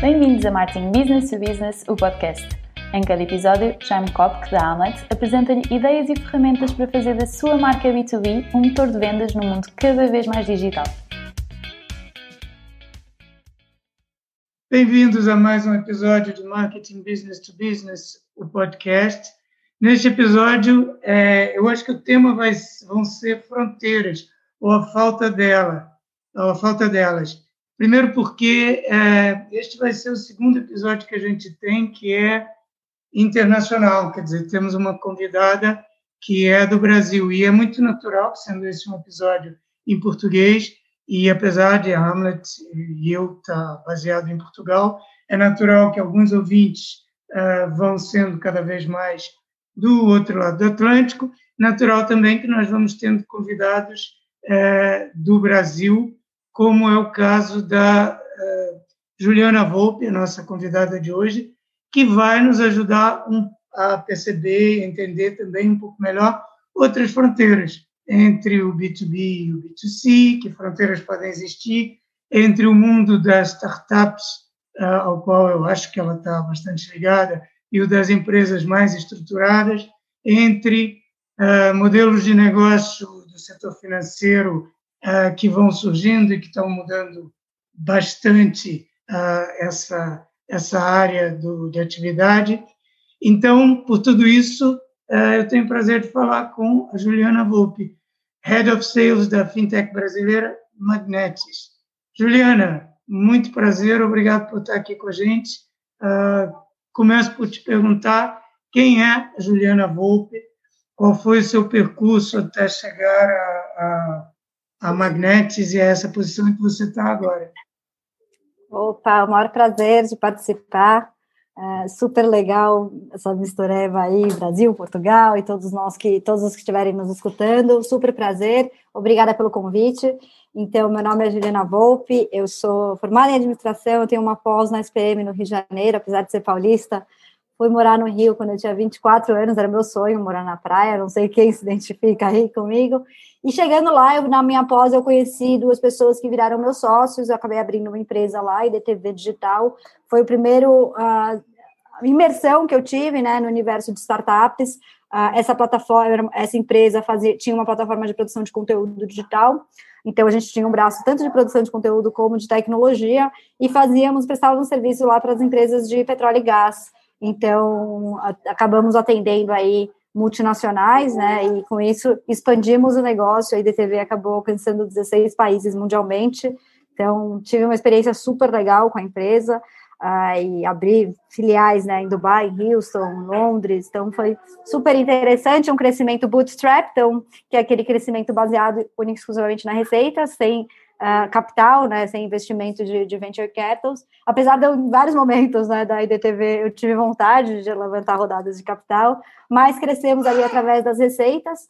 Bem-vindos a Marketing Business to Business, o podcast. Em cada episódio, Jaime Kopk, da Amlet, apresenta-lhe ideias e ferramentas para fazer da sua marca B2B um motor de vendas num mundo cada vez mais digital. Bem-vindos a mais um episódio do Marketing Business to Business, o podcast. Neste episódio, é, eu acho que o tema vai, vão ser fronteiras, ou a falta dela, ou a falta delas. Primeiro porque é, este vai ser o segundo episódio que a gente tem, que é internacional, quer dizer, temos uma convidada que é do Brasil, e é muito natural, sendo esse um episódio em português, e apesar de Hamlet e eu estar tá baseado em Portugal, é natural que alguns ouvintes uh, vão sendo cada vez mais do outro lado do Atlântico, natural também que nós vamos tendo convidados uh, do Brasil como é o caso da uh, Juliana Volpe, nossa convidada de hoje, que vai nos ajudar a perceber, entender também um pouco melhor outras fronteiras entre o B2B e o B2C, que fronteiras podem existir, entre o mundo das startups, uh, ao qual eu acho que ela está bastante ligada, e o das empresas mais estruturadas, entre uh, modelos de negócio do setor financeiro uh, que vão surgindo e que estão mudando bastante uh, essa, essa área do, de atividade. Então, por tudo isso, uh, eu tenho o prazer de falar com a Juliana Volpe, Head of Sales da FinTech brasileira Magnetis. Juliana, muito prazer, obrigado por estar aqui com a gente. começo por te perguntar quem é a Juliana Volpe, qual foi o seu percurso até chegar a, a a Magnetis e a essa posição em que você está agora. Opa, o maior prazer de participar. É super legal essa mistureba aí, Brasil, Portugal e todos nós que todos os que estiverem nos escutando. Super prazer. Obrigada pelo convite. Então, meu nome é Juliana Volpe, eu sou formada em administração, eu tenho uma pós na SPM no Rio de Janeiro, apesar de ser paulista, fui morar no Rio quando eu tinha 24 anos, era meu sonho morar na praia, não sei quem se identifica aí comigo. E chegando lá, eu, na minha pós, eu conheci duas pessoas que viraram meus sócios, eu acabei abrindo uma empresa lá, IDTV Digital, foi o primeiro uh, imersão que eu tive, né, no universo de startups, uh, essa plataforma, essa empresa fazia, tinha uma plataforma de produção de conteúdo digital, então a gente tinha um braço tanto de produção de conteúdo como de tecnologia, e fazíamos, prestávamos serviço lá para as empresas de petróleo e gás, então, a, acabamos atendendo aí multinacionais, né, e com isso expandimos o negócio, a IDTV acabou alcançando 16 países mundialmente, então tive uma experiência super legal com a empresa, uh, e abri filiais, né, em Dubai, em Houston, Londres, então foi super interessante, um crescimento bootstrap, então, que é aquele crescimento baseado exclusivamente na receita, sem uh, capital, né, sem investimento de, de venture capitals. Apesar de eu, em vários momentos né, da IDTV, eu tive vontade de levantar rodadas de capital, mas crescemos ali através das receitas.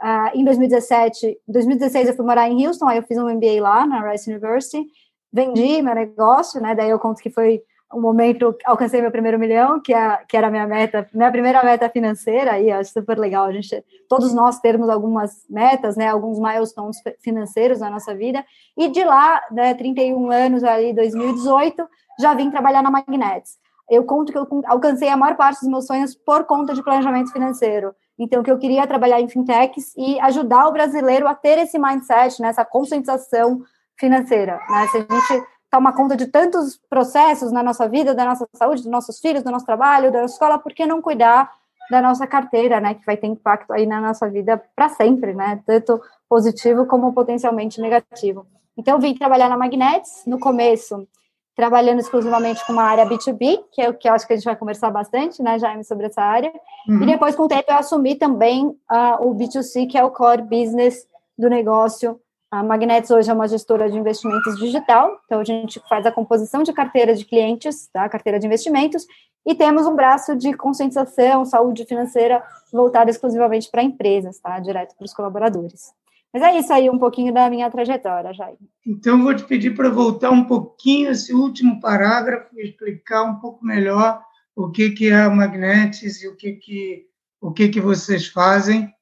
Uh, em 2017, em 2016 eu fui morar em Houston, aí eu fiz um MBA lá na Rice University, vendi meu negócio, né, daí eu conto que foi um momento alcancei meu primeiro milhão, que, é, que era minha meta, minha primeira meta financeira, e acho super legal a gente, todos nós termos algumas metas, né, alguns milestones financeiros na nossa vida, e de lá, né, 31 anos ali, 2018, já vim trabalhar na Magnets. Eu conto que eu alcancei a maior parte dos meus sonhos por conta de planejamento financeiro. Então, que eu queria trabalhar em fintechs e ajudar o brasileiro a ter esse mindset, né, essa conscientização financeira. Né? Se a gente toma conta de tantos processos na nossa vida, da nossa saúde, dos nossos filhos, do nosso trabalho, da nossa escola, por que não cuidar da nossa carteira, né, que vai ter impacto aí na nossa vida para sempre, né, tanto positivo como potencialmente negativo. Então, eu vim trabalhar na Magnets, no começo, trabalhando exclusivamente com uma área B2B, que é o que eu acho que a gente vai conversar bastante, né, Jaime, sobre essa área, uhum. e depois, com o tempo, eu assumi também uh, o B2C, que é o core business do negócio, a Magnets hoje é uma gestora de investimentos digital, então a gente faz a composição de carteira de clientes, tá? carteira de investimentos, e temos um braço de conscientização, saúde financeira voltado exclusivamente para empresas, tá? direto para os colaboradores. Mas é isso aí, um pouquinho da minha trajetória, Jair. Então, vou te pedir para voltar um pouquinho esse último parágrafo e explicar um pouco melhor o que, que é a Magnetis e o que, que, o que, que vocês fazem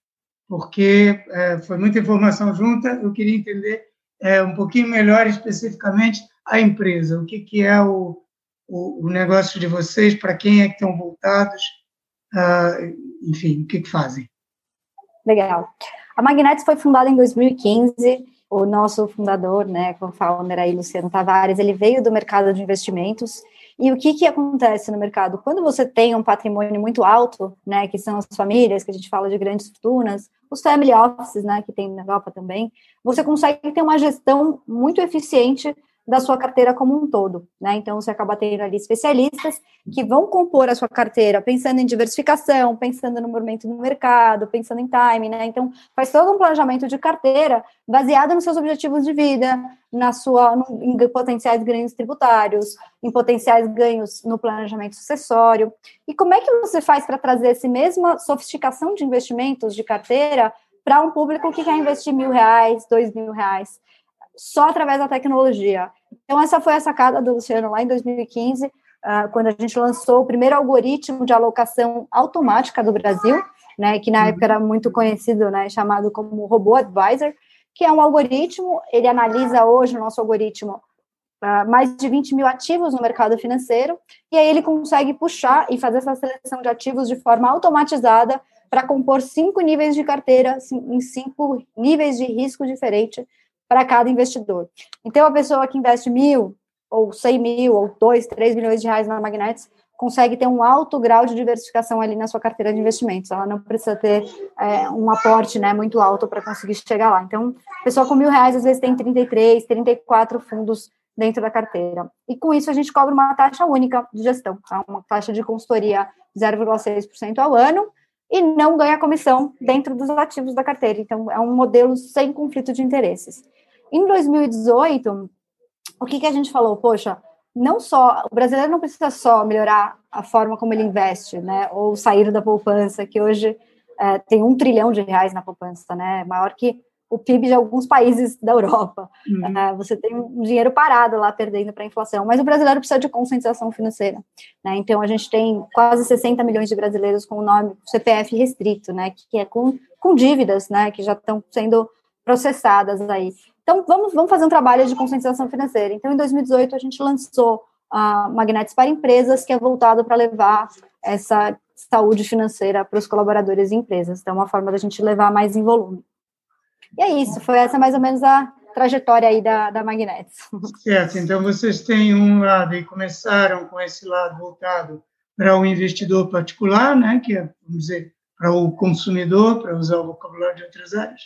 porque é, foi muita informação junta. Eu queria entender é, um pouquinho melhor especificamente a empresa, o que, que é o, o, o negócio de vocês, para quem é que estão voltados, uh, enfim, o que, que fazem? Legal. A Magnetis foi fundada em 2015. O nosso fundador, né, com founder aí, Luciano Tavares, ele veio do mercado de investimentos. E o que, que acontece no mercado? Quando você tem um patrimônio muito alto, né, que são as famílias, que a gente fala de grandes fortunas, os family offices, né, que tem na Europa também, você consegue ter uma gestão muito eficiente da sua carteira como um todo, né? Então você acaba tendo ali especialistas que vão compor a sua carteira pensando em diversificação, pensando no movimento no mercado, pensando em timing, né? Então faz todo um planejamento de carteira baseado nos seus objetivos de vida, na sua no, em potenciais ganhos tributários, em potenciais ganhos no planejamento sucessório. E como é que você faz para trazer essa mesma sofisticação de investimentos de carteira para um público que quer investir mil reais, dois mil reais? Só através da tecnologia. Então, essa foi a sacada do Luciano lá em 2015, uh, ah, quando a gente lançou o primeiro algoritmo de alocação automática do Brasil, né, que na uhum. época era muito conhecido, né, chamado como Robô Advisor, que é um algoritmo, ele analisa hoje o nosso algoritmo uh, mais de 20 mil ativos no mercado financeiro, e aí ele consegue puxar e fazer essa seleção de ativos de forma automatizada para compor cinco níveis de carteira, em cinco níveis de risco diferente para cada investidor. Então, a pessoa que investe mil, ou cem mil, ou dois, três milhões de reais na Magnetics, consegue ter um alto grau de diversificação ali na sua carteira de investimentos. Ela não precisa ter é, um aporte né, muito alto para conseguir chegar lá. Então, a pessoa com mil reais, às vezes, tem 33, 34 fundos dentro da carteira. E com isso, a gente cobra uma taxa única de gestão, tá? uma taxa de consultoria 0,6% ao ano, e não ganha comissão dentro dos ativos da carteira. Então, é um modelo sem conflito de interesses. Em 2018, o que, que a gente falou? Poxa, não só o brasileiro não precisa só melhorar a forma como ele investe, né? Ou sair da poupança, que hoje é, tem um trilhão de reais na poupança, né? Maior que o PIB de alguns países da Europa. Uhum. É, você tem um dinheiro parado lá perdendo para a inflação, mas o brasileiro precisa de conscientização financeira. Né? Então a gente tem quase 60 milhões de brasileiros com o nome CPF restrito, né? Que é com, com dívidas, né? Que já estão sendo processadas aí. Então, vamos, vamos fazer um trabalho de conscientização financeira. Então, em 2018, a gente lançou a Magnetes para Empresas, que é voltado para levar essa saúde financeira para os colaboradores e empresas. Então, é uma forma da gente levar mais em volume. E é isso, foi essa mais ou menos a trajetória aí da, da Magnetes. Certo, então vocês têm um lado e começaram com esse lado voltado para o investidor particular, né, que é, vamos dizer, para o consumidor, para usar o vocabulário de outras áreas,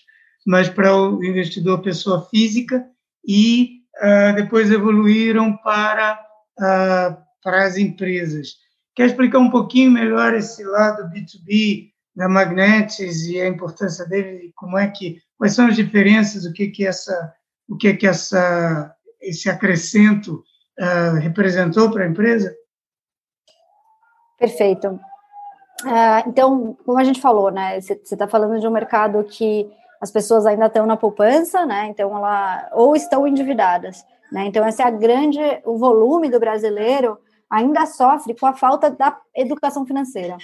mas para o investidor pessoa física e uh, depois evoluíram para, uh, para as empresas. Quer explicar um pouquinho melhor esse lado B2B da Magnetis e a importância dele como é que quais são as diferenças, o que que essa o que que essa esse acrescento uh, representou para a empresa? Perfeito. Então, como a gente falou, né, você está falando de um mercado que as pessoas ainda estão na poupança, né? Então ela ou estão endividadas, né? Então esse é a grande o volume do brasileiro ainda sofre com a falta da educação financeira,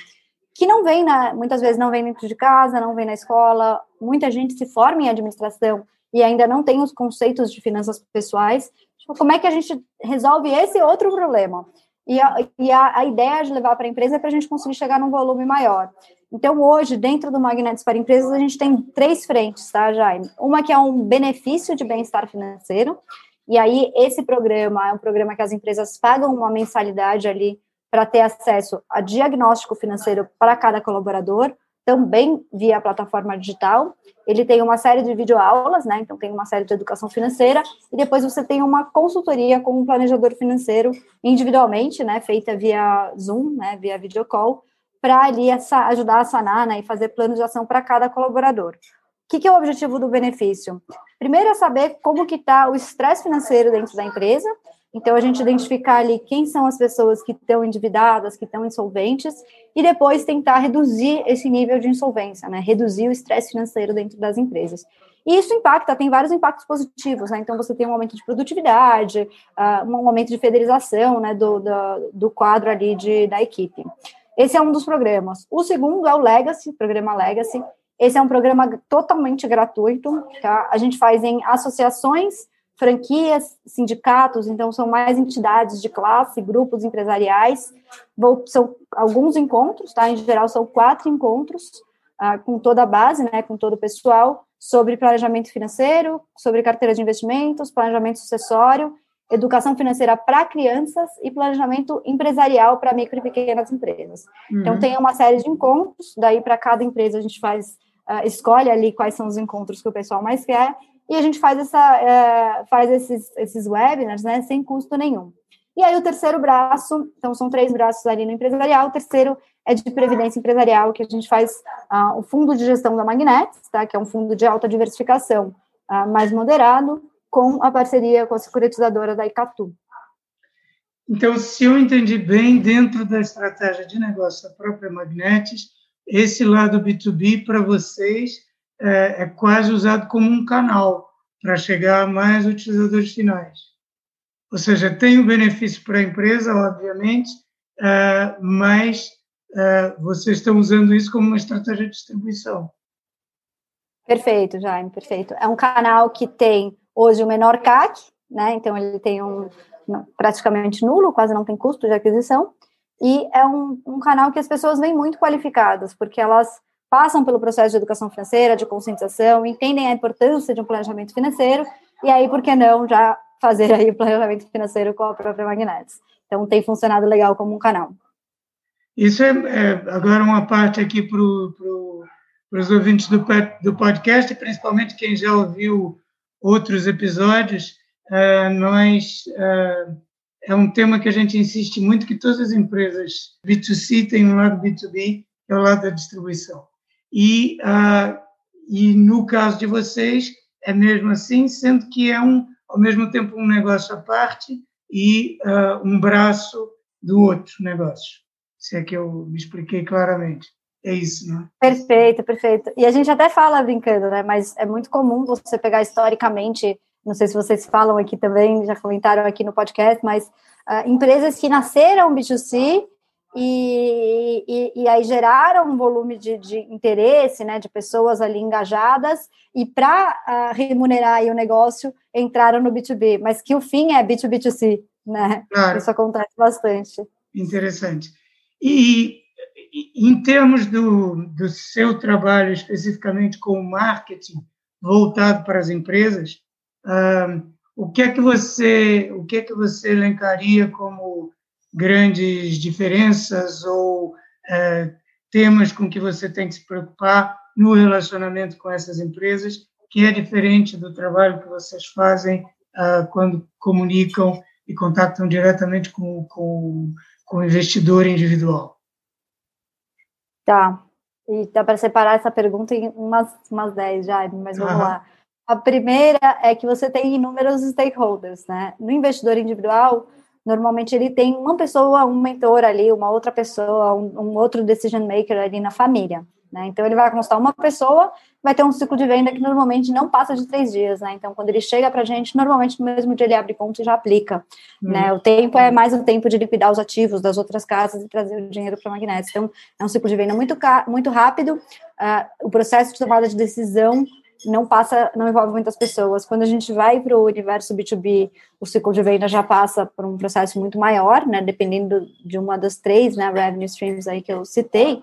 que não vem na, muitas vezes não vem dentro de casa, não vem na escola. Muita gente se forma em administração e ainda não tem os conceitos de finanças pessoais. Tipo, como é que a gente resolve esse outro problema? E a, e a, a ideia de levar para a empresa é para a gente conseguir chegar num volume maior. Então, hoje, dentro do Magnetos para Empresas, a gente tem três frentes, tá, Jaime? Uma que é um benefício de bem-estar financeiro, e aí esse programa é um programa que as empresas pagam uma mensalidade ali para ter acesso a diagnóstico financeiro para cada colaborador, também via plataforma digital. Ele tem uma série de videoaulas, né? Então tem uma série de educação financeira e depois você tem uma consultoria com um planejador financeiro individualmente, né? Feita via Zoom, né? Via videocall para ali essa, ajudar a sanar né, e fazer planos de ação para cada colaborador. O que, que, é o objetivo do benefício? Primeiro é saber como que está o estresse financeiro dentro da empresa. Então, a gente identificar ali quem são as pessoas que estão endividadas, que estão insolventes, e depois tentar reduzir esse nível de insolvência, né? Reduzir o estresse financeiro dentro das empresas. E isso impacta, tem vários impactos positivos, né? Então, você tem um aumento de produtividade, uh, um aumento de fidelização, né, do, do, do quadro ali de, da equipe. Esse é um dos programas. O segundo é o Legacy, programa Legacy. Esse é um programa totalmente gratuito, tá? A gente faz em associações franquias, sindicatos, então são mais entidades de classe, grupos empresariais, são alguns encontros, tá? Em geral são quatro encontros, ah, com toda a base, né, com todo o pessoal, sobre planejamento financeiro, sobre carteira de investimentos, planejamento sucessório, educação financeira para crianças e planejamento empresarial para micro e pequenas empresas. Então, uhum. Então, tem uma série de encontros, daí para cada empresa a gente faz, uh, escolhe ali quais são os encontros que o pessoal mais quer, e a gente faz, essa, uh, faz esses, esses webinars né, sem custo nenhum. E aí o terceiro braço, então são três braços ali no empresarial, o terceiro é de previdência empresarial, que a gente faz uh, o fundo de gestão da Magnetis, tá, que é um fundo de alta diversificação uh, mais moderado, com a parceria com a securitizadora da Icatu. Então, se eu entendi bem, dentro da estratégia de negócio da própria Magnetis, esse lado B2B para vocês é, é quase usado como um canal para chegar a mais utilizadores finais. Ou seja, tem o benefício para a empresa, obviamente, uh, mas uh, vocês estão usando isso como uma estratégia de distribuição. Perfeito, Jaime, perfeito. É um canal que tem hoje o menor CAC, né? Então ele tem um praticamente nulo, quase não tem custo de aquisição, e é um, um canal que as pessoas vêm muito qualificadas, porque elas passam pelo processo de educação financeira, de conscientização, entendem a importância de um planejamento financeiro, e aí, por que não, já fazer aí o planejamento financeiro com a própria Magnetis. Então, tem funcionado legal como um canal. Isso é, é agora uma parte aqui para pro, os ouvintes do, do podcast, principalmente quem já ouviu outros episódios, uh, nós uh, é um tema que a gente insiste muito que todas as empresas B2C têm um lado B2B, que é o lado da distribuição. E, uh, e no caso de vocês, é mesmo assim, sendo que é um ao mesmo tempo um negócio à parte e um braço do outro negócio. Se é que eu me expliquei claramente. É isso, não é? Perfeito, perfeito. E a gente até fala brincando, né? Mas é muito comum você pegar historicamente, não sei se vocês falam aqui também, já comentaram aqui no podcast, mas uh, empresas que nasceram B2C e, e, e, aí geraram um volume de, de, interesse, né, de pessoas ali engajadas, e para uh, ah, remunerar o negócio, entraram no B2B, mas que o fim é B2B2C, né? Claro. Isso acontece bastante. Interessante. E, em termos do, do seu trabalho especificamente com o marketing voltado para as empresas, o que é que você o que é que você elencaria como grandes diferenças ou uh, temas com que você tem que se preocupar no relacionamento com essas empresas, que é diferente do trabalho que vocês fazem uh, quando comunicam e contactam diretamente com, com, com o investidor individual. Tá. E dá para separar essa pergunta em umas, umas 10 já, mas vamos lá. A primeira é que você tem inúmeros stakeholders, né? No investidor individual, normalmente ele tem uma pessoa, um mentor ali, uma outra pessoa, um, um outro decision maker ali na família. Né? Então, ele vai constar uma pessoa, vai ter um ciclo de venda que normalmente não passa de três dias. Né? Então, quando ele chega para a gente, normalmente no mesmo dia ele abre conta e já aplica. Hum. Né? O tempo é mais o tempo de liquidar os ativos das outras casas e trazer o dinheiro para a Magnetis. Então, é um ciclo de venda muito, muito rápido. Uh, o processo de tomada de decisão não passa, não envolve muitas pessoas. Quando a gente vai para o universo B2B, o ciclo de venda já passa por um processo muito maior, né, dependendo de uma das três, né, revenue streams aí que eu citei.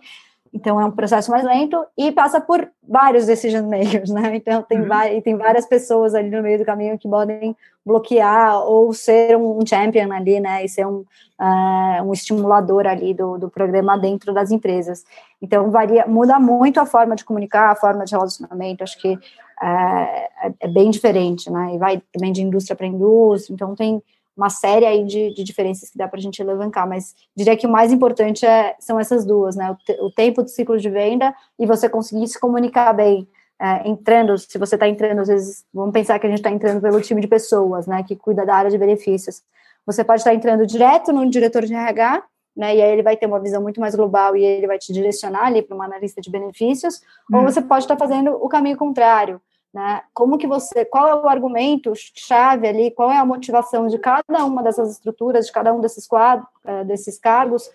Então é um processo mais lento e passa por vários decision makers, né? Então tem, uhum. tem várias pessoas ali no meio do caminho que podem bloquear ou ser um champion ali, né? E ser um, uh, um estimulador ali do, do programa dentro das empresas. Então varia, muda muito a forma de comunicar, a forma de relacionamento. Acho que uh, é, é bem diferente, né? E vai também de indústria para indústria. Então tem uma série aí de, de diferenças que dá para a gente levantar, mas diria que o mais importante é, são essas duas, né? O, te, o, tempo do ciclo de venda e você conseguir se comunicar bem. É, entrando, se você está entrando, às vezes, vamos pensar que a gente está entrando pelo time de pessoas, né, que cuida da área de benefícios. Você pode estar tá entrando direto no diretor de RH, né, e aí ele vai ter uma visão muito mais global e ele vai te direcionar ali para uma analista de benefícios, hum. ou você pode estar tá fazendo o caminho contrário, né? Como que você, qual é o argumento chave ali, qual é a motivação de cada uma dessas estruturas, de cada um desses quadros, uh, desses cargos,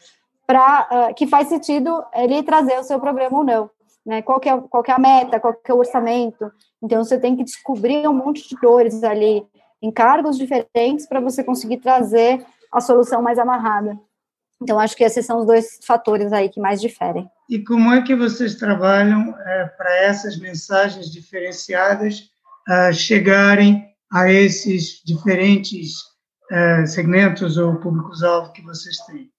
para uh, que faz sentido ele trazer o seu programa ou não, né? Qual que é, qual que é a meta, qual que é o orçamento? Então você tem que descobrir um monte de dores ali em cargos diferentes para você conseguir trazer a solução mais amarrada. Então, acho que esses são os dois fatores aí que mais diferem. E como é que vocês trabalham é, para essas mensagens diferenciadas uh, chegarem a esses diferentes uh, segmentos ou públicos-alvo que vocês têm?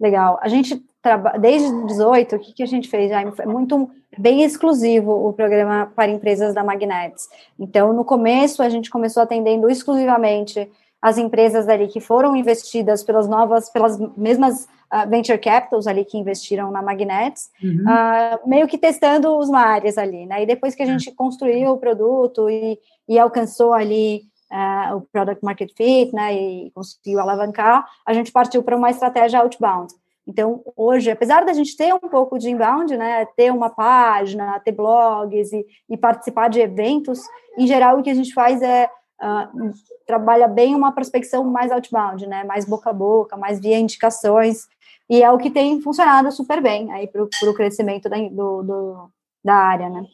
Legal. A gente trabalha desde 18, o que, que a gente fez, Jaime? Foi muito bem exclusivo o programa para empresas da Magnets. Então, no começo, a gente começou atendendo exclusivamente as empresas ali que foram investidas pelas novas, pelas mesmas uh, venture capitals ali que investiram na Magnets, uhum. uh, meio que testando os mares ali, né? E depois que a gente construiu o produto e, e alcançou ali uh, o product market fit, né? E conseguiu alavancar, a gente partiu para uma estratégia outbound. Então, hoje, apesar da gente ter um pouco de inbound, né, ter uma página, ter blogs e, e participar de eventos, em geral, o que a gente faz é uh, trabalha bem uma prospecção mais outbound, né, mais boca a boca, mais via indicações, e é o que tem funcionado super bem aí para o crescimento da, do, do, da área, né.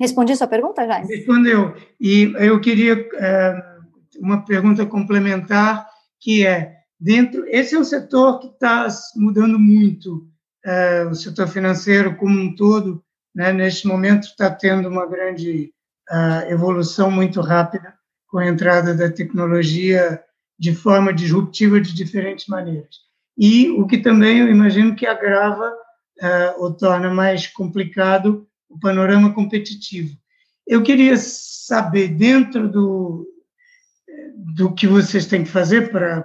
Respondi sua pergunta, Jaime? Respondeu. E eu queria uh, uma pergunta complementar, que é, dentro. Esse é um setor que está mudando muito, é, o setor financeiro como um todo, né, neste momento está tendo uma grande uh, evolução muito rápida com a entrada da tecnologia de forma disruptiva de diferentes maneiras. E o que também eu imagino que agrava uh, ou torna mais complicado o panorama competitivo. Eu queria saber, dentro do, do que vocês têm que fazer para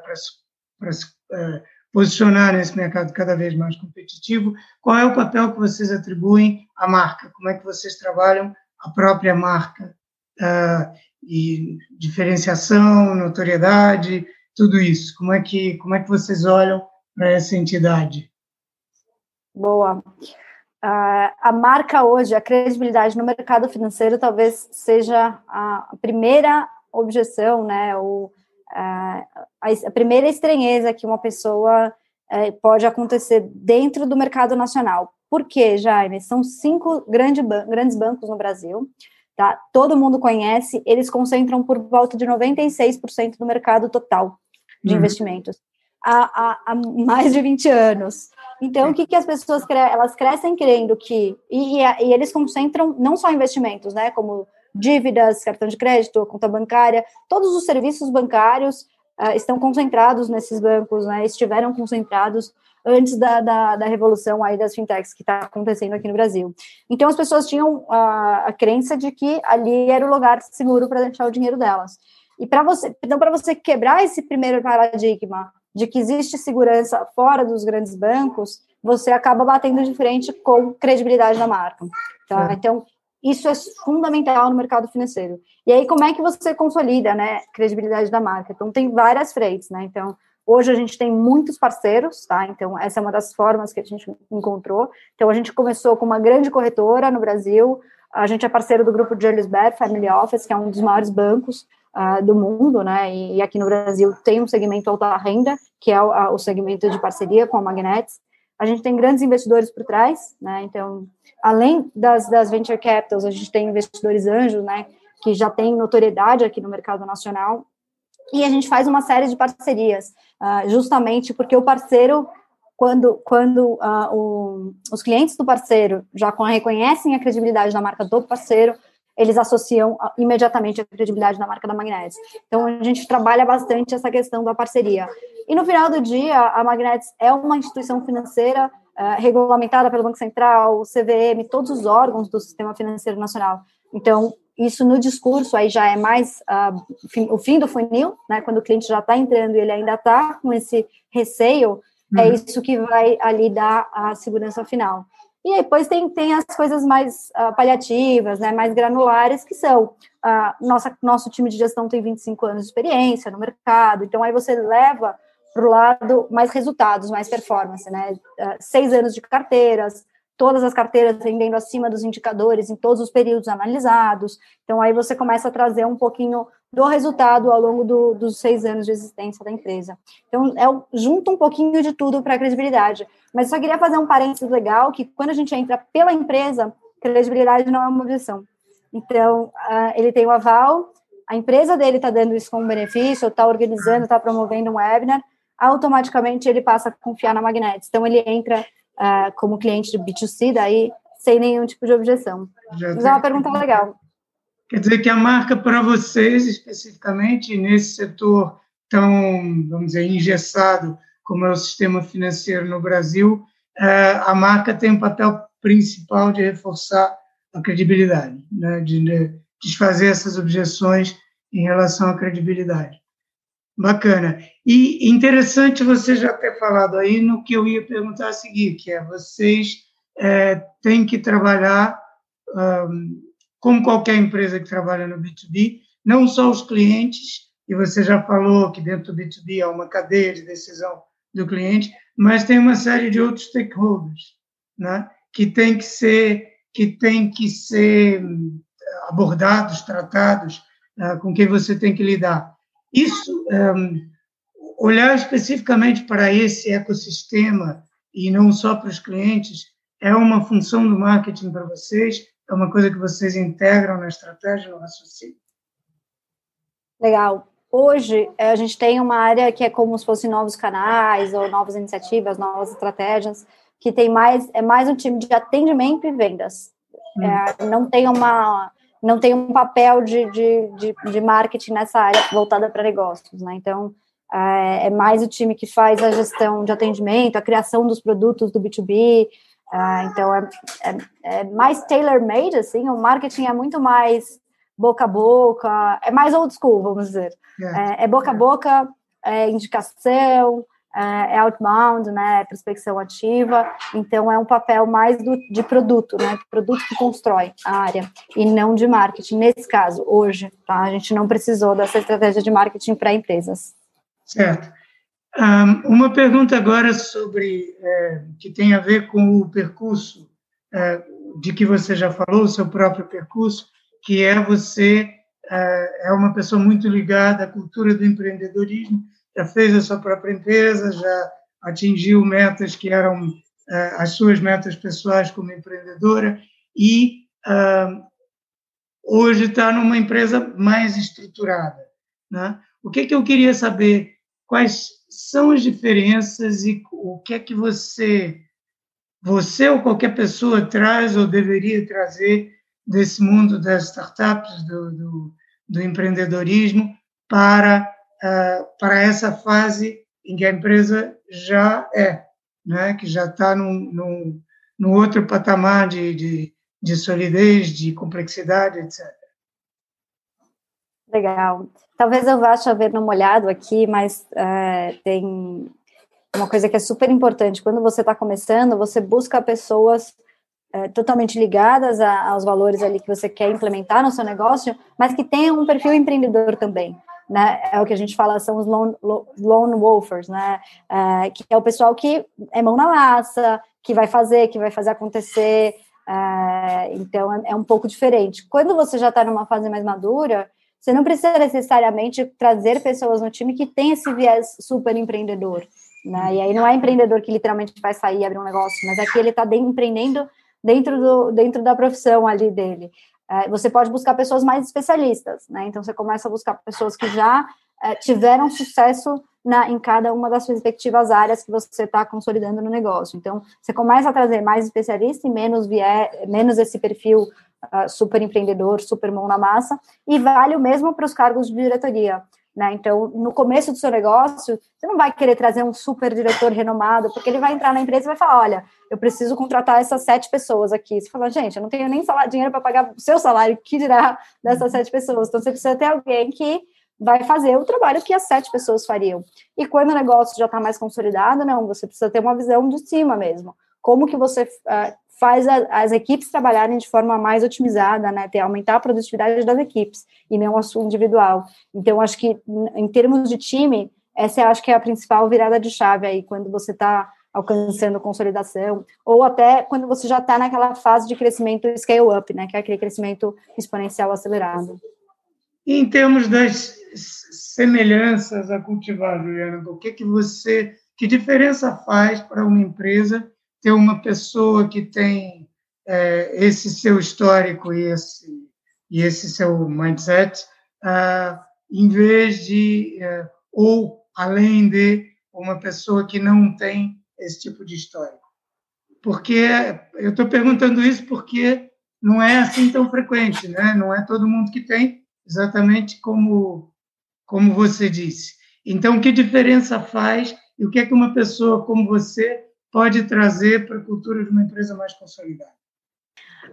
se uh, posicionar nesse mercado cada vez mais competitivo. Qual é o papel que vocês atribuem à marca? Como é que vocês trabalham a própria marca? Uh, e diferenciação, notoriedade, tudo isso. Como é que, como é que vocês olham para essa entidade? Boa. Uh, a marca hoje, a credibilidade no mercado financeiro talvez seja a primeira objeção, né, o, a, primeira estranheza que uma pessoa é, pode acontecer dentro do mercado nacional. Por quê, Jaime? São cinco grande, grandes bancos no Brasil, tá? Todo mundo conhece, eles concentram por volta de 96% do mercado total de uhum. investimentos. Há, há, há, mais de 20 anos. Então, o que, que as pessoas cre elas crescem crendo que e, e, eles concentram não só investimentos, né, como dívidas, cartão de crédito, conta bancária, todos os serviços bancários uh, estão concentrados nesses bancos, né, estiveram concentrados antes da, da, da, revolução aí das fintechs que está acontecendo aqui no Brasil. Então, as pessoas tinham a, a crença de que ali era o lugar seguro para deixar o dinheiro delas. E para você, então, para você quebrar esse primeiro paradigma de que existe segurança fora dos grandes bancos, você acaba batendo de frente com credibilidade da marca. Tá? É. Então, isso é fundamental no mercado financeiro. E aí, como é que você consolida, né, credibilidade da marca? Então, tem várias frentes, né? Então, hoje a gente tem muitos parceiros, tá? Então, essa é uma das formas que a gente encontrou. Então, a gente começou com uma grande corretora no Brasil, a gente é parceiro do grupo Julius Baer Family Office, que é um dos maiores bancos uh, do mundo, né? E, e, aqui no Brasil tem um segmento alta renda, que é o, o segmento de parceria com a Magnets. A gente tem grandes investidores por trás, né? Então, além das, das venture capitals, a gente tem investidores anjos, né, que já tem notoriedade aqui no mercado nacional, e a gente faz uma série de parcerias, uh, justamente porque o parceiro, quando, quando uh, o, os clientes do parceiro já reconhecem a credibilidade da marca do parceiro, eles associam uh, imediatamente a credibilidade da marca da Magnets. Então, a gente trabalha bastante essa questão da parceria. E no final do dia, a Magnets é uma instituição financeira uh, regulamentada pelo Banco Central, o CVM, todos os órgãos do Sistema Financeiro Nacional. Então, isso no discurso aí já é mais uh, fim, o fim do funil, né? Quando o cliente já está entrando e ele ainda está com esse receio, é uhum. é isso que vai ali dar a segurança final. E aí, depois tem, tem as coisas mais uh, paliativas, né, mais granulares, que são uh, nossa, nosso time de gestão tem 25 anos de experiência no mercado, então aí você leva para o lado mais resultados, mais performance, né? Uh, seis anos de carteiras, todas as carteiras rendendo acima dos indicadores em todos os períodos analisados. Então, aí você começa a trazer um pouquinho do resultado ao longo do, dos seis anos de existência da empresa. Então, é, junta um pouquinho de tudo para a credibilidade. Mas só queria fazer um parênteses legal, que quando a gente entra pela empresa, credibilidade não é uma objeção. Então, uh, ele tem o aval, a empresa dele está dando isso como benefício, está organizando, está promovendo um webinar, automaticamente ele passa a confiar na Magnetics. Então, ele entra uh, como cliente de B2C, daí sem nenhum tipo de objeção. Já Mas é uma pergunta legal. Quer dizer que a marca para vocês, especificamente, nesse setor tão, vamos dizer, engessado como é o sistema financeiro no Brasil, é, a marca tem um papel principal de reforçar a credibilidade, né? de desfazer essas objeções em relação à credibilidade. Bacana. E interessante você já ter falado aí no que eu ia perguntar a seguir, que é vocês é, têm que trabalhar um, como qualquer empresa que trabalha no B2B, não só os clientes, e você já falou que dentro do B2B há uma cadeia de decisão do cliente, mas tem uma série de outros stakeholders, né, que tem que ser que tem que ser abordados, tratados, uh, com quem você tem que lidar. Isso, um, olhar especificamente para esse ecossistema e não só para os clientes, é uma função do marketing para vocês? É uma coisa que vocês integram na estratégia, no raciocínio? Legal. Hoje, eh, a gente tem uma área que é como se fossem novos canais, ou novas iniciativas, novas estratégias, que tem mais, é mais um time de atendimento e vendas. Hum. É, não tem uma não tem um papel de, de, de, de marketing nessa área voltada para negócios, né? Então, é, é, mais o time que faz a gestão de atendimento, a criação dos produtos do B2B, é, então é, é, é mais tailor-made, assim, o marketing é muito mais boca a boca, é mais old school, vamos dizer. É, é boca a boca, é indicação, é, é outbound, né, é prospecção ativa, então é um papel mais do, de produto, né, produto que constrói a área, e não de marketing, nesse caso, hoje, tá, a gente não precisou dessa estratégia de marketing para empresas. Certo. Um, uma pergunta agora sobre, é, que tem a ver com o percurso, é, de que você já falou, o seu próprio percurso, que é você é, é uma pessoa muito ligada à cultura do empreendedorismo, já fez a sua própria empresa, já atingiu metas que eram uh, as suas metas pessoais como empreendedora e uh, hoje está numa empresa mais estruturada. Né? O que, é que eu queria saber? Quais são as diferenças e o que é que você, você ou qualquer pessoa traz ou deveria trazer desse mundo das startups, do, do, do empreendedorismo para para essa fase em que a empresa já é, né, que já está num, num, num, outro patamar de, de, de solidez, de complexidade, etc. Legal. Talvez eu vá chover no molhado aqui, mas uh, tem uma coisa que é super importante. Quando você está começando, você busca pessoas uh, totalmente ligadas a, aos valores ali que você quer implementar no seu negócio, mas que tenham um perfil empreendedor também né? É o que a gente fala, são os lone, lone wolfers, né? É, que é o pessoal que é mão na massa, que vai fazer, que vai fazer acontecer. É, então é, é, um pouco diferente. Quando você já está numa fase mais madura, você não precisa necessariamente trazer pessoas no time que tem esse viés super empreendedor. Né? E aí não é empreendedor que literalmente vai sair e abrir um negócio, mas é que ele está empreendendo dentro, do, dentro da profissão ali dele. É, você pode buscar pessoas mais especialistas, né? Então você começa a buscar pessoas que já é, tiveram sucesso na, em cada uma das respectivas áreas que você está consolidando no negócio. Então você começa a trazer mais especialistas e menos vier, menos esse perfil uh, super empreendedor, super mão na massa, e vale o mesmo para os cargos de diretoria. Né? Então, no começo do seu negócio, você não vai querer trazer um super diretor renomado, porque ele vai entrar na empresa e vai falar: olha, eu preciso contratar essas sete pessoas aqui. Você fala, gente, eu não tenho nem salário, dinheiro para pagar o seu salário, que dirá dessas sete pessoas? Então, você precisa ter alguém que vai fazer o trabalho que as sete pessoas fariam. E quando o negócio já está mais consolidado, não, você precisa ter uma visão de cima mesmo. Como que você uh, faz a, as equipes trabalharem de forma mais otimizada, né, ter aumentar a produtividade das equipes e não a sua individual. Então, acho que em termos de time, essa eu acho que é a principal virada de chave aí quando você está alcançando consolidação, ou até quando você já está naquela fase de crescimento scale up, né, que é aquele crescimento exponencial acelerado. Em termos das semelhanças a cultivar, Juliana, o que que você, que diferença faz para uma empresa ter uma pessoa que tem é, esse seu histórico e esse, e esse seu mindset ah, em vez de, eh, ou além de, uma pessoa que não tem esse tipo de história? Porque eu estou perguntando isso porque não é assim tão frequente, né? Não é todo mundo que tem, exatamente como como você disse. Então, que diferença faz e o que é que uma pessoa como você pode trazer para a cultura de uma empresa mais consolidada?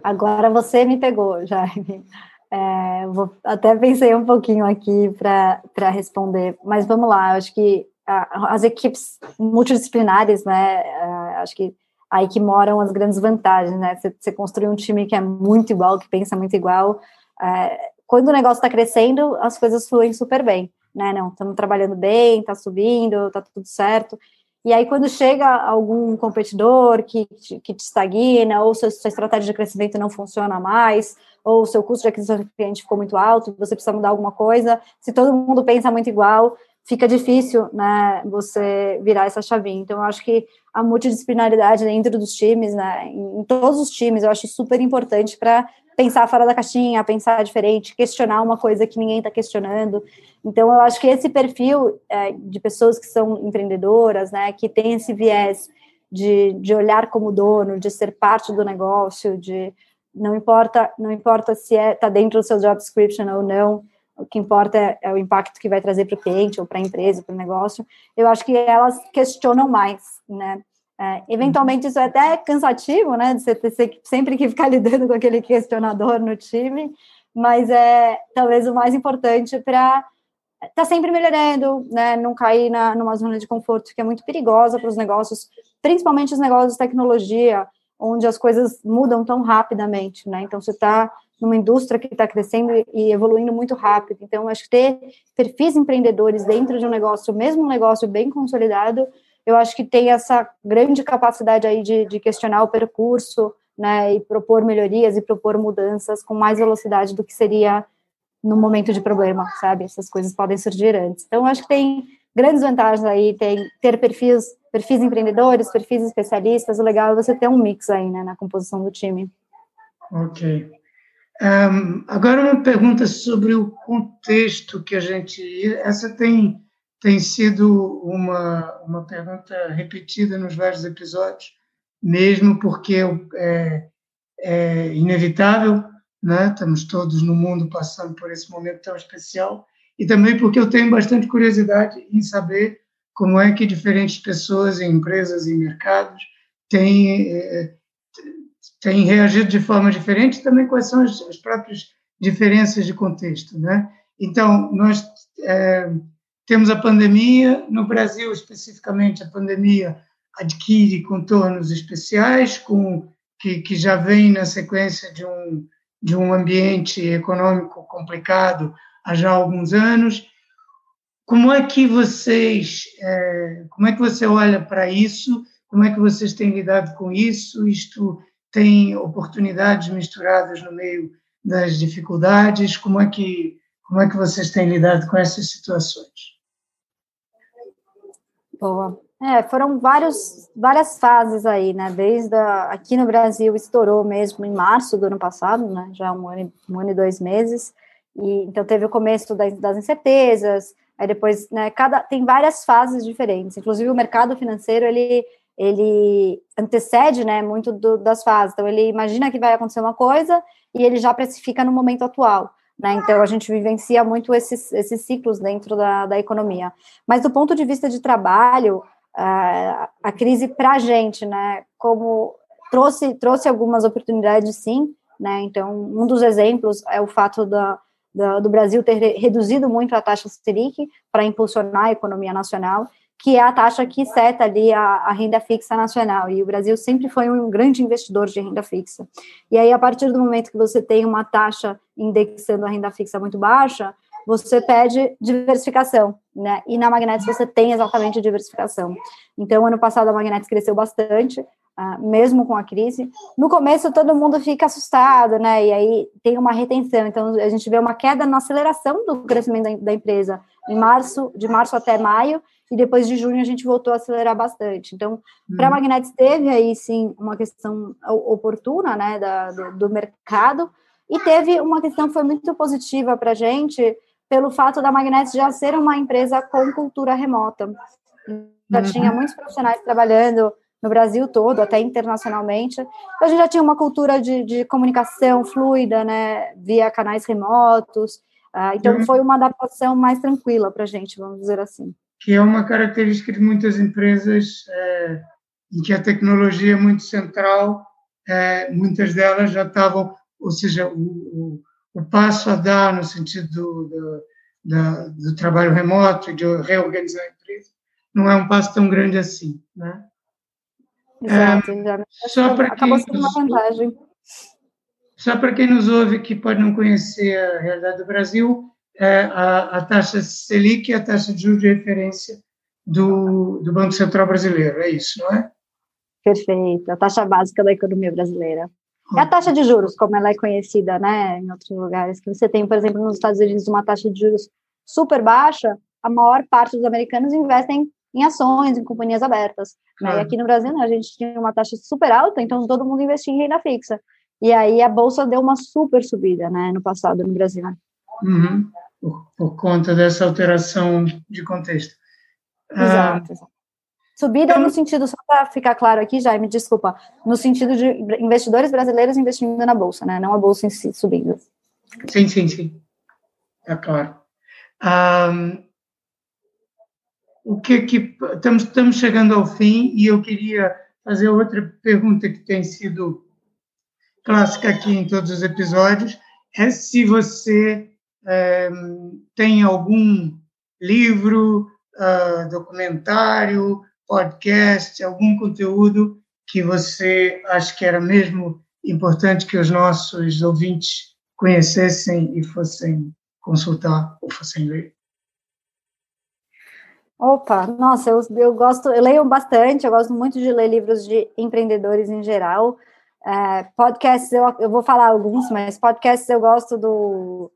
Agora você me pegou, Jaime. É, vou, até pensei um pouquinho aqui para responder, mas vamos lá. Acho que a, as equipes multidisciplinares, né? A, acho que aí que moram as grandes vantagens, né? Você, você construir um time que é muito igual, que pensa muito igual. É, quando o negócio está crescendo, as coisas fluem super bem, né? Não, estamos trabalhando bem, está subindo, está tudo certo. E aí, quando chega algum competidor que, que te estagna, ou sua, sua estratégia de crescimento não funciona mais, ou seu custo de aquisição de cliente ficou muito alto, você precisa mudar alguma coisa, se todo mundo pensa muito igual, fica difícil, né, você virar essa chavinha. Então, eu acho que a multidisciplinaridade dentro dos times, né, em todos os times, eu acho super importante para pensar fora da caixinha, pensar diferente, questionar uma coisa que ninguém está questionando. Então, eu acho que esse perfil é, de pessoas que são empreendedoras, né, que tem esse viés de, de olhar como dono, de ser parte do negócio, de não importa, não importa se está é, tá dentro do seu job description ou não, o que importa é, o impacto que vai trazer para o cliente ou para a empresa, para o negócio. Eu acho que elas questionam mais, né? É, eventualmente isso é até cansativo, né? De você ter sempre que ficar lidando com aquele questionador no time, mas é talvez o mais importante para estar tá sempre melhorando, né? Não cair na, numa zona de conforto que é muito perigosa para os negócios, principalmente os negócios de tecnologia, onde as coisas mudam tão rapidamente, né? Então você está numa indústria que está crescendo e evoluindo muito rápido. Então, acho que ter perfis empreendedores dentro de um negócio, mesmo um negócio bem consolidado, eu acho que tem essa grande capacidade aí de, de questionar o percurso, né, e propor melhorias e propor mudanças com mais velocidade do que seria no momento de problema, sabe? Essas coisas podem surgir antes. Então, acho que tem grandes vantagens aí, tem ter perfis, perfis empreendedores, perfis especialistas, o legal é você ter um mix aí, né, na composição do time. Ok. Um, agora uma pergunta sobre o contexto que a gente... Essa tem tem sido uma, uma pergunta repetida nos vários episódios, mesmo porque é, é inevitável, né? estamos todos no mundo passando por esse momento tão especial, e também porque eu tenho bastante curiosidade em saber como é que diferentes pessoas em empresas e mercados têm, é, têm reagido de forma diferente, também quais são as, as próprias diferenças de contexto. Né? Então, nós... É, temos a pandemia, no Brasil especificamente, a pandemia adquire contornos especiais, com, que, que já vem na sequência de um, de um ambiente econômico complicado há já alguns anos. Como é que vocês, é, como é que você olha para isso? Como é que vocês têm lidado com isso? Isto tem oportunidades misturadas no meio das dificuldades? Como é que como é que vocês têm lidado com essas situações? Boa. É, foram vários, várias fases aí, né? Desde a, aqui no Brasil estourou mesmo em março do ano passado, né? Já um ano, um ano e dois meses. E então teve o começo das, das incertezas. Aí depois, né? Cada tem várias fases diferentes. Inclusive o mercado financeiro ele ele antecede, né? Muito do, das fases. Então ele imagina que vai acontecer uma coisa e ele já precifica no momento atual. Né? Então, a gente vivencia muito esses, esses ciclos dentro da, da economia. Mas, do ponto de vista de trabalho, a, a crise para a gente, né, como trouxe, trouxe algumas oportunidades, sim. Né? Então, um dos exemplos é o fato da, do Brasil ter reduzido muito a taxa Selic para impulsionar a economia nacional que é a taxa que seta ali a, a, renda fixa nacional, e o Brasil sempre foi um grande investidor de renda fixa. E aí, a partir do momento que você tem uma taxa indexando a renda fixa muito baixa, você pede diversificação, né? E na Magnetis você tem exatamente diversificação. Então, ano passado a Magnetis cresceu bastante, uh, mesmo com a crise. No começo todo mundo fica assustado, né? E aí tem uma retenção. Então, a gente vê uma queda na aceleração do crescimento da, da empresa em março, de março até maio, e depois de junho a gente voltou a acelerar bastante. Então, uhum. para a Magnetis teve aí sim uma questão oportuna, né, da, do, do mercado, e teve uma questão que foi muito positiva para a gente, pelo fato da Magnetis já ser uma empresa com cultura remota. Já uhum. tinha muitos profissionais trabalhando no Brasil todo, até internacionalmente. Então, a gente já tinha uma cultura de, de comunicação fluida, né, via canais remotos. Uh, então, uhum. foi uma adaptação mais tranquila para a gente, vamos dizer assim. Que é uma característica de muitas empresas é, em que a tecnologia é muito central, é, muitas delas já estavam, ou seja, o, o, o passo a dar no sentido do, do, do, trabalho remoto e de reorganizar a empresa, não é um passo tão grande assim, né? Exato, é, só para sendo uma vantagem. Só para quem nos ouve que pode não conhecer a realidade do Brasil, a, a taxa Selic é a taxa de juros de referência do, do Banco Central Brasileiro, é isso, não é? Perfeito, a taxa básica da economia brasileira. É a taxa de juros, como ela é conhecida, né, em outros lugares. Que você tem, por exemplo, nos Estados Unidos, uma taxa de juros super baixa, a maior parte dos americanos investem em ações, em companhias abertas. Né? E aqui no Brasil, né, a gente tinha uma taxa super alta, então todo mundo investia em renda fixa. E aí a bolsa deu uma super subida, né, no passado no Brasil. Uhum. Por, por, conta dessa alteração de contexto. Exato. Ah, subida então, no sentido, só para ficar claro aqui, Jaime, desculpa, no sentido de investidores brasileiros investindo na bolsa, né, não a bolsa em si subindo. Sim, sim, sim. É claro. Um, o que é que estamos, estamos chegando ao fim e eu queria fazer outra pergunta que tem sido clássica aqui em todos os episódios é se você tem algum livro, uh, documentário, podcast, algum conteúdo que você acha que era mesmo importante que os nossos ouvintes conhecessem e fossem consultar ou fossem ler. Opa, nossa, eu, eu gosto, eu leio bastante, eu gosto muito de ler livros de empreendedores em geral. É, podcasts, eu, eu vou falar alguns, mas podcasts eu gosto do.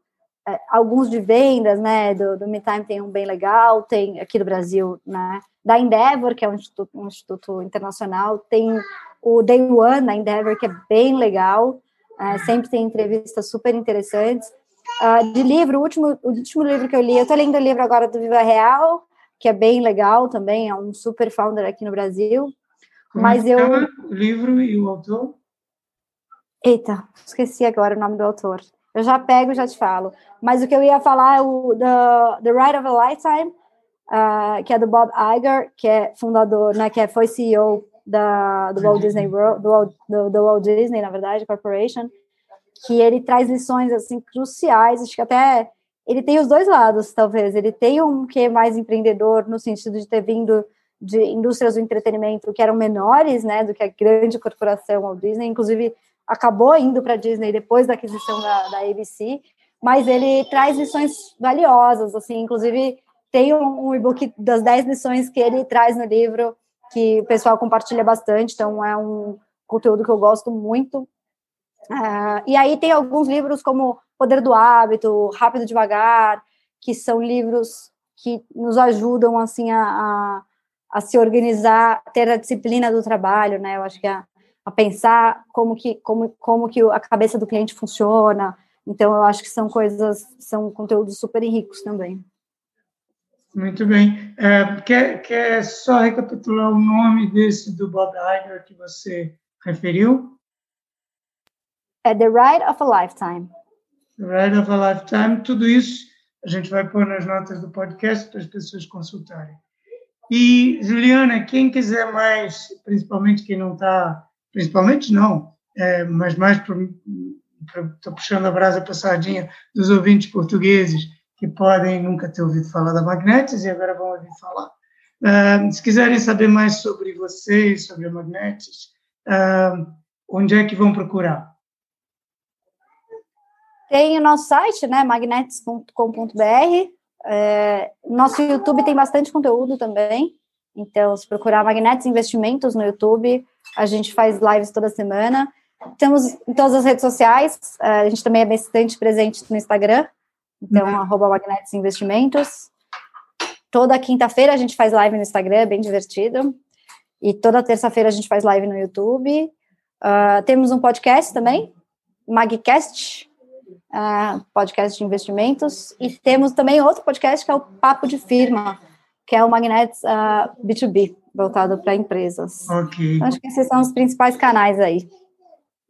É, alguns de vendas, né? Do, do MeTime tem um bem legal, tem aqui do Brasil, né? Da Endeavor, que é um instituto, um instituto internacional, tem o Day One da Endeavor, que é bem legal, é, sempre tem entrevistas super interessantes. Uh, de livro, o último, o último livro que eu li, eu estou lendo o livro agora do Viva Real, que é bem legal também, é um super founder aqui no Brasil. Como mas eu. O livro e o autor? Eita, esqueci agora o nome do autor. Eu já pego e já te falo. Mas o que eu ia falar é o The, The Ride of a Lifetime, uh, que é do Bob Iger, que é fundador, né, que é, foi CEO da, do Walt Disney World, do, do, do Walt Disney, na verdade, Corporation, que ele traz lições assim cruciais, acho que até ele tem os dois lados, talvez. Ele tem um que é mais empreendedor, no sentido de ter vindo de indústrias do entretenimento que eram menores, né, do que a grande corporação Walt Disney. Inclusive, acabou indo para a Disney depois da aquisição da, da ABC, mas ele traz lições valiosas, assim, inclusive tem um, um e-book das 10 lições que ele traz no livro, que o pessoal compartilha bastante, então é um conteúdo que eu gosto muito. Uh, e aí tem alguns livros como Poder do Hábito, Rápido Devagar, que são livros que nos ajudam assim a, a, a, se organizar, ter a disciplina do trabalho, né? Eu acho que a, a pensar como que como como que a cabeça do cliente funciona. Então eu acho que são coisas, são conteúdos super ricos também. Muito bem. É, quer, quer só recapitular o nome desse do Bob Iger que você referiu? É The Ride of a Lifetime. Ride of a Lifetime, tudo isso a gente vai pôr nas notas do podcast para as pessoas consultarem. E, Juliana, quem quiser mais, principalmente quem não está, principalmente não, é, mas mais estou puxando a brasa passadinha dos ouvintes portugueses que podem nunca ter ouvido falar da Magnetis e agora vão ouvir falar. Uh, se quiserem saber mais sobre vocês, sobre a Magnetis, uh, onde é que vão procurar? Tem o nosso site, né, magnetes.com.br. É, nosso YouTube tem bastante conteúdo também. Então, se procurar Magnetes Investimentos no YouTube, a gente faz lives toda semana. Temos em todas as redes sociais, é, a gente também é bastante presente no Instagram, então, uhum. arroba Magnetes Investimentos. Toda quinta-feira a gente faz live no Instagram, é bem divertido. E toda terça-feira a gente faz live no YouTube. Uh, temos um podcast também, Magcast, uh, podcast de investimentos, e temos também outro podcast que é o Papo de Firma, que é o Magnets uh, B2B, voltado para empresas. Ok. Então, acho que esses são os principais canais aí.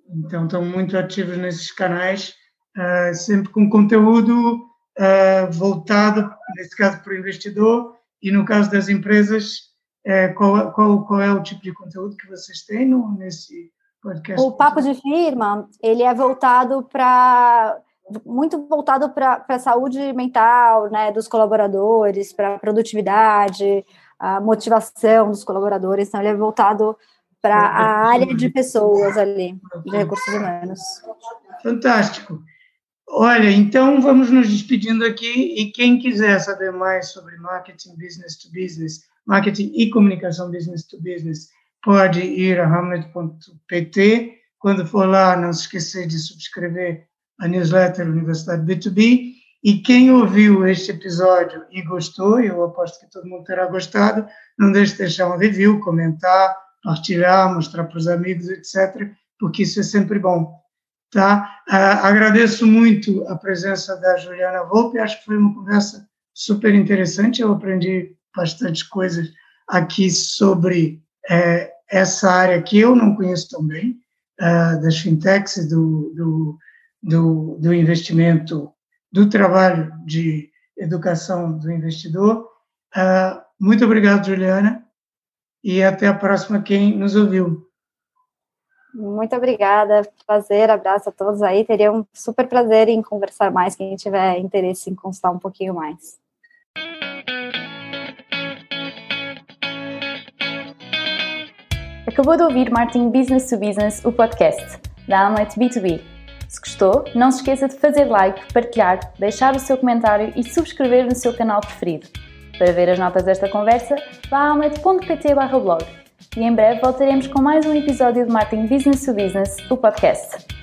Então, estão muito ativos nesses canais, uh, sempre com conteúdo uh, voltado, nesse caso, para o investidor, e no caso das empresas, uh, qual, qual, qual é o tipo de conteúdo que vocês têm no, nesse podcast? O Papo de Firma, ele é voltado para muito voltado para a saúde mental né, dos colaboradores, para a produtividade, a motivação dos colaboradores. Então, ele é voltado para a área de pessoas ali, de recursos humanos. Fantástico. Olha, então vamos nos despedindo aqui e quem quiser saber mais sobre marketing business to business, marketing e comunicação business to business, pode ir a hamlet.pt. Quando for lá, não se esquecer de subscrever a newsletter Universidade B2B. E quem ouviu este episódio e gostou, eu aposto que todo mundo terá gostado, não deixe de deixar um review, comentar, partilhar, mostrar para os amigos, etc., porque isso é sempre bom. Tá? Uh, agradeço muito a presença da Juliana Volpe, acho que foi uma conversa super interessante, eu aprendi bastante coisas aqui sobre é, essa área que eu não conheço tão bem, uh, das fintechs do, do, do, do investimento, do trabalho de educação do investidor. Uh, muito obrigado, Juliana, e até a próxima, quem nos ouviu. Muito obrigada, prazer, abraço a todos aí. Teria um super prazer em conversar mais, quem tiver interesse em constar um pouquinho mais. Acabou de ouvir Martin Business to Business, o podcast da Amlet B2B. Se gostou, não se esqueça de fazer like, partilhar, deixar o seu comentário e subscrever no seu canal preferido. Para ver as notas desta conversa, vá a amlet.pt blog. E em breve voltaremos com mais um episódio de Martin Business to Business, o podcast.